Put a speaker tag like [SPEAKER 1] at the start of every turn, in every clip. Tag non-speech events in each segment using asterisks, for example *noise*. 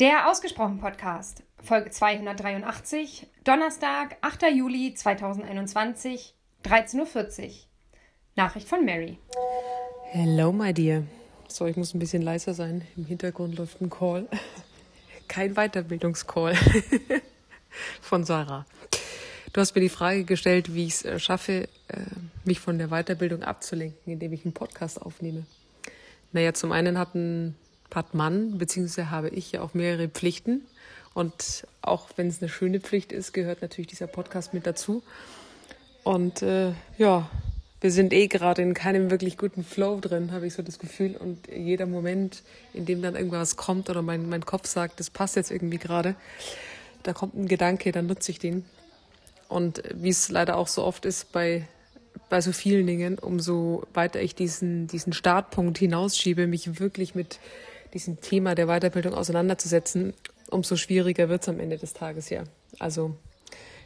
[SPEAKER 1] Der Ausgesprochen Podcast, Folge 283, Donnerstag, 8. Juli 2021, 13.40 Uhr. Nachricht von Mary.
[SPEAKER 2] Hello, my dear. So, ich muss ein bisschen leiser sein. Im Hintergrund läuft ein Call. *laughs* Kein Weiterbildungscall *laughs* von Sarah. Du hast mir die Frage gestellt, wie ich es äh, schaffe, äh, mich von der Weiterbildung abzulenken, indem ich einen Podcast aufnehme. Naja, zum einen hat ein hat man, beziehungsweise habe ich ja auch mehrere Pflichten. Und auch wenn es eine schöne Pflicht ist, gehört natürlich dieser Podcast mit dazu. Und äh, ja, wir sind eh gerade in keinem wirklich guten Flow drin, habe ich so das Gefühl. Und jeder Moment, in dem dann irgendwas kommt oder mein, mein Kopf sagt, das passt jetzt irgendwie gerade, da kommt ein Gedanke, dann nutze ich den. Und wie es leider auch so oft ist bei, bei so vielen Dingen, umso weiter ich diesen, diesen Startpunkt hinausschiebe, mich wirklich mit diesem Thema der Weiterbildung auseinanderzusetzen, umso schwieriger wird es am Ende des Tages ja. Also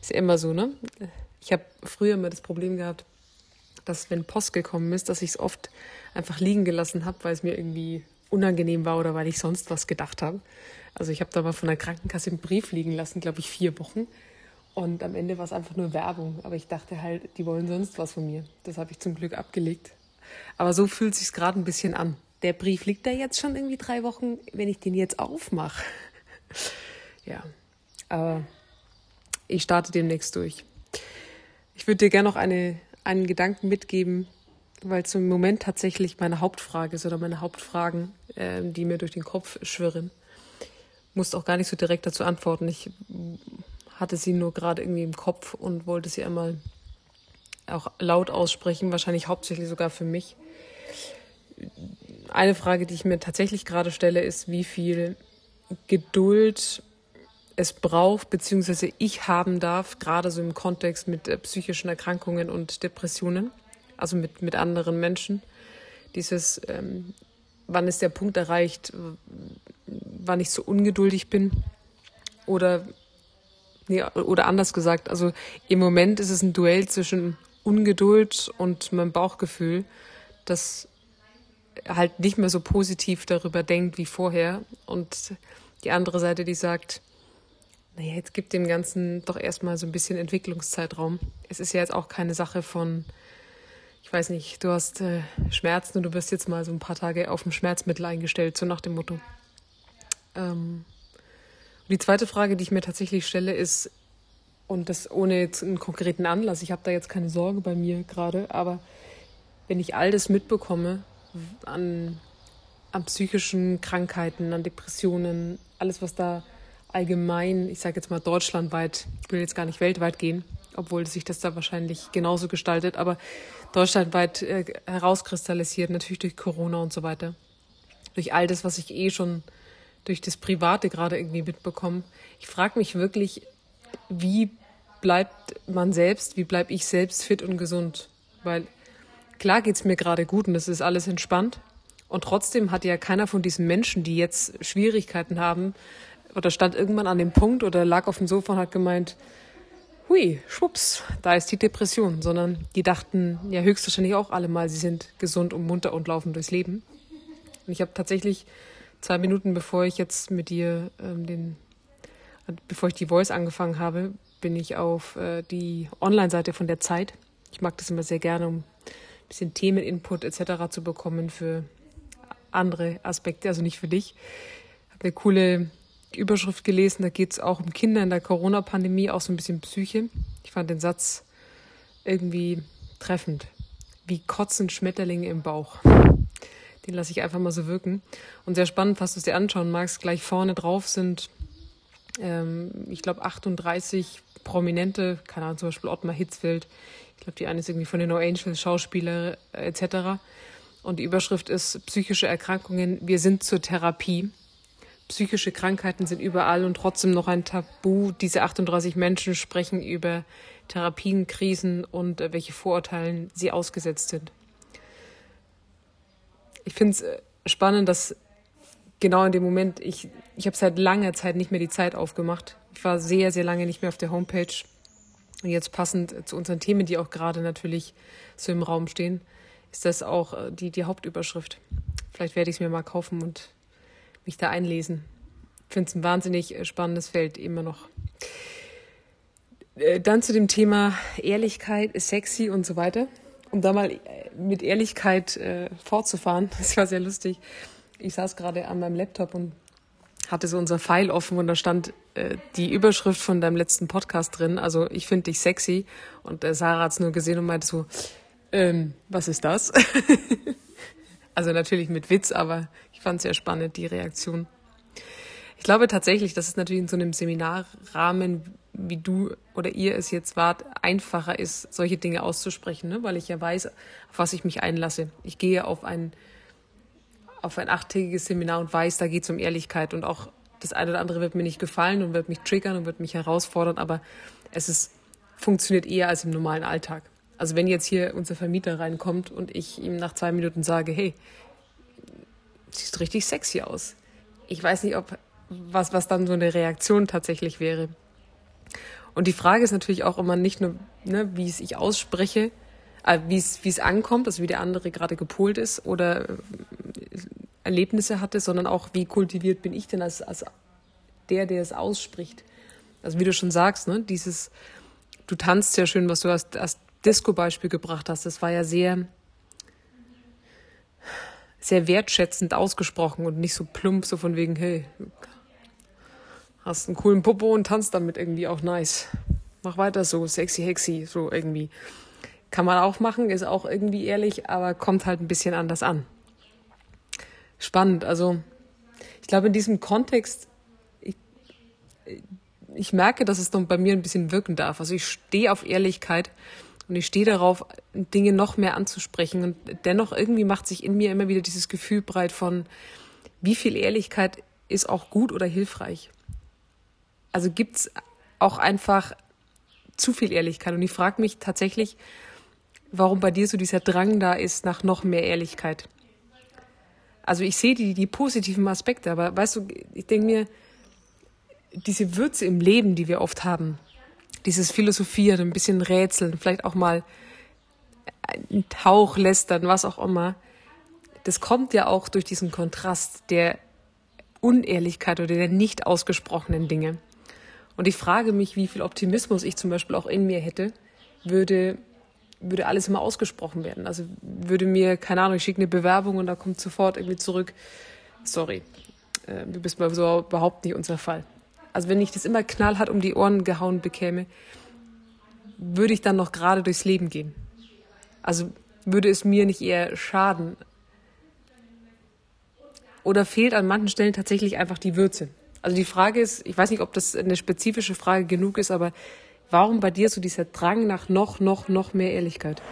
[SPEAKER 2] ist ja immer so, ne? Ich habe früher immer das Problem gehabt, dass wenn Post gekommen ist, dass ich es oft einfach liegen gelassen habe, weil es mir irgendwie unangenehm war oder weil ich sonst was gedacht habe. Also ich habe da mal von der Krankenkasse einen Brief liegen lassen, glaube ich, vier Wochen. Und am Ende war es einfach nur Werbung. Aber ich dachte halt, die wollen sonst was von mir. Das habe ich zum Glück abgelegt. Aber so fühlt sich gerade ein bisschen an der Brief liegt da jetzt schon irgendwie drei Wochen, wenn ich den jetzt aufmache. *laughs* ja, aber ich starte demnächst durch. Ich würde dir gerne noch eine, einen Gedanken mitgeben, weil es im Moment tatsächlich meine Hauptfrage ist oder meine Hauptfragen, äh, die mir durch den Kopf schwirren. Musste auch gar nicht so direkt dazu antworten. Ich hatte sie nur gerade irgendwie im Kopf und wollte sie einmal auch laut aussprechen, wahrscheinlich hauptsächlich sogar für mich eine Frage, die ich mir tatsächlich gerade stelle, ist, wie viel Geduld es braucht, beziehungsweise ich haben darf, gerade so im Kontext mit äh, psychischen Erkrankungen und Depressionen, also mit, mit anderen Menschen. Dieses, ähm, wann ist der Punkt erreicht, wann ich so ungeduldig bin oder, nee, oder anders gesagt, also im Moment ist es ein Duell zwischen Ungeduld und meinem Bauchgefühl, das halt nicht mehr so positiv darüber denkt wie vorher. Und die andere Seite, die sagt, naja, jetzt gibt dem Ganzen doch erstmal so ein bisschen Entwicklungszeitraum. Es ist ja jetzt auch keine Sache von, ich weiß nicht, du hast äh, Schmerzen und du wirst jetzt mal so ein paar Tage auf dem Schmerzmittel eingestellt, so nach dem Motto. Ähm, die zweite Frage, die ich mir tatsächlich stelle, ist, und das ohne jetzt einen konkreten Anlass, ich habe da jetzt keine Sorge bei mir gerade, aber wenn ich all das mitbekomme, an, an psychischen Krankheiten, an Depressionen, alles, was da allgemein, ich sage jetzt mal deutschlandweit, ich will jetzt gar nicht weltweit gehen, obwohl sich das da wahrscheinlich genauso gestaltet, aber deutschlandweit äh, herauskristallisiert, natürlich durch Corona und so weiter. Durch all das, was ich eh schon durch das Private gerade irgendwie mitbekomme. Ich frage mich wirklich, wie bleibt man selbst, wie bleibe ich selbst fit und gesund? Weil klar geht's mir gerade gut und es ist alles entspannt. Und trotzdem hat ja keiner von diesen Menschen, die jetzt Schwierigkeiten haben, oder stand irgendwann an dem Punkt oder lag auf dem Sofa und hat gemeint, hui, schwupps, da ist die Depression, sondern die dachten ja höchstwahrscheinlich auch alle mal, sie sind gesund und munter und laufen durchs Leben. Und ich habe tatsächlich zwei Minuten, bevor ich jetzt mit dir ähm, den, bevor ich die Voice angefangen habe, bin ich auf äh, die Online-Seite von der Zeit. Ich mag das immer sehr gerne, um bisschen Themeninput etc. zu bekommen für andere Aspekte, also nicht für dich. Ich habe eine coole Überschrift gelesen, da geht es auch um Kinder in der Corona-Pandemie, auch so ein bisschen Psyche. Ich fand den Satz irgendwie treffend. Wie kotzen Schmetterlinge im Bauch. Den lasse ich einfach mal so wirken. Und sehr spannend, falls du es dir anschauen magst, gleich vorne drauf sind, ähm, ich glaube, 38 Prominente, keine Ahnung, zum Beispiel Ottmar Hitzfeld, ich glaube, die eine ist irgendwie von den No Angels, Schauspieler äh, etc. Und die Überschrift ist psychische Erkrankungen, wir sind zur Therapie. Psychische Krankheiten sind überall und trotzdem noch ein Tabu. Diese 38 Menschen sprechen über Therapien, Krisen und äh, welche Vorurteilen sie ausgesetzt sind. Ich finde es äh, spannend, dass genau in dem Moment, ich, ich habe seit langer Zeit nicht mehr die Zeit aufgemacht. Ich war sehr, sehr lange nicht mehr auf der Homepage und jetzt passend zu unseren Themen, die auch gerade natürlich so im Raum stehen, ist das auch äh, die, die Hauptüberschrift. Vielleicht werde ich es mir mal kaufen und mich da einlesen. finde es ein wahnsinnig äh, spannendes Feld immer noch. Äh, dann zu dem Thema Ehrlichkeit sexy und so weiter. Um da mal mit Ehrlichkeit äh, fortzufahren, *laughs* das war sehr lustig. Ich saß gerade an meinem Laptop und hatte so unser File offen und da stand äh, die Überschrift von deinem letzten Podcast drin. Also ich finde dich sexy und äh, Sarah hat es nur gesehen und meinte so, ähm, was ist das? *laughs* also natürlich mit Witz, aber ich fand es sehr spannend, die Reaktion. Ich glaube tatsächlich, dass es natürlich in so einem Seminarrahmen, wie du oder ihr es jetzt wart, einfacher ist, solche Dinge auszusprechen, ne? weil ich ja weiß, auf was ich mich einlasse. Ich gehe auf ein, auf ein achttägiges Seminar und weiß, da geht es um Ehrlichkeit und auch das eine oder andere wird mir nicht gefallen und wird mich triggern und wird mich herausfordern, aber es ist, funktioniert eher als im normalen Alltag. Also wenn jetzt hier unser Vermieter reinkommt und ich ihm nach zwei Minuten sage, hey, siehst richtig sexy aus. Ich weiß nicht, ob was, was dann so eine Reaktion tatsächlich wäre. Und die Frage ist natürlich auch immer nicht nur, ne, wie es ich ausspreche, äh, wie es, wie es ankommt, also wie der andere gerade gepolt ist oder Erlebnisse hatte, sondern auch, wie kultiviert bin ich denn als, als der, der es ausspricht. Also wie du schon sagst, ne, dieses, du tanzt sehr schön, was du als, als Disco-Beispiel gebracht hast, das war ja sehr, sehr wertschätzend ausgesprochen und nicht so plump, so von wegen, hey, hast einen coolen Popo und tanzt damit irgendwie auch nice. Mach weiter so, sexy, hexy, so irgendwie. Kann man auch machen, ist auch irgendwie ehrlich, aber kommt halt ein bisschen anders an. Spannend, also ich glaube in diesem Kontext, ich, ich merke, dass es dann bei mir ein bisschen wirken darf. Also ich stehe auf Ehrlichkeit und ich stehe darauf, Dinge noch mehr anzusprechen. Und dennoch irgendwie macht sich in mir immer wieder dieses Gefühl breit von, wie viel Ehrlichkeit ist auch gut oder hilfreich also gibt's auch einfach zu viel Ehrlichkeit. Und ich frage mich tatsächlich, warum bei dir so dieser Drang da ist nach noch mehr Ehrlichkeit. Also ich sehe die, die positiven Aspekte, aber weißt du, ich denke mir, diese Würze im Leben, die wir oft haben, dieses Philosophieren, ein bisschen Rätseln, vielleicht auch mal einen Tauch lästern, was auch immer, das kommt ja auch durch diesen Kontrast der Unehrlichkeit oder der nicht ausgesprochenen Dinge. Und ich frage mich, wie viel Optimismus ich zum Beispiel auch in mir hätte, würde, würde alles immer ausgesprochen werden. Also würde mir, keine Ahnung, ich schicke eine Bewerbung und da kommt sofort irgendwie zurück, sorry, äh, du bist mal so überhaupt nicht unser Fall. Also wenn ich das immer knallhart um die Ohren gehauen bekäme, würde ich dann noch gerade durchs Leben gehen. Also würde es mir nicht eher schaden. Oder fehlt an manchen Stellen tatsächlich einfach die Würze. Also die Frage ist, ich weiß nicht, ob das eine spezifische Frage genug ist, aber warum bei dir so dieser Drang nach noch, noch, noch mehr Ehrlichkeit?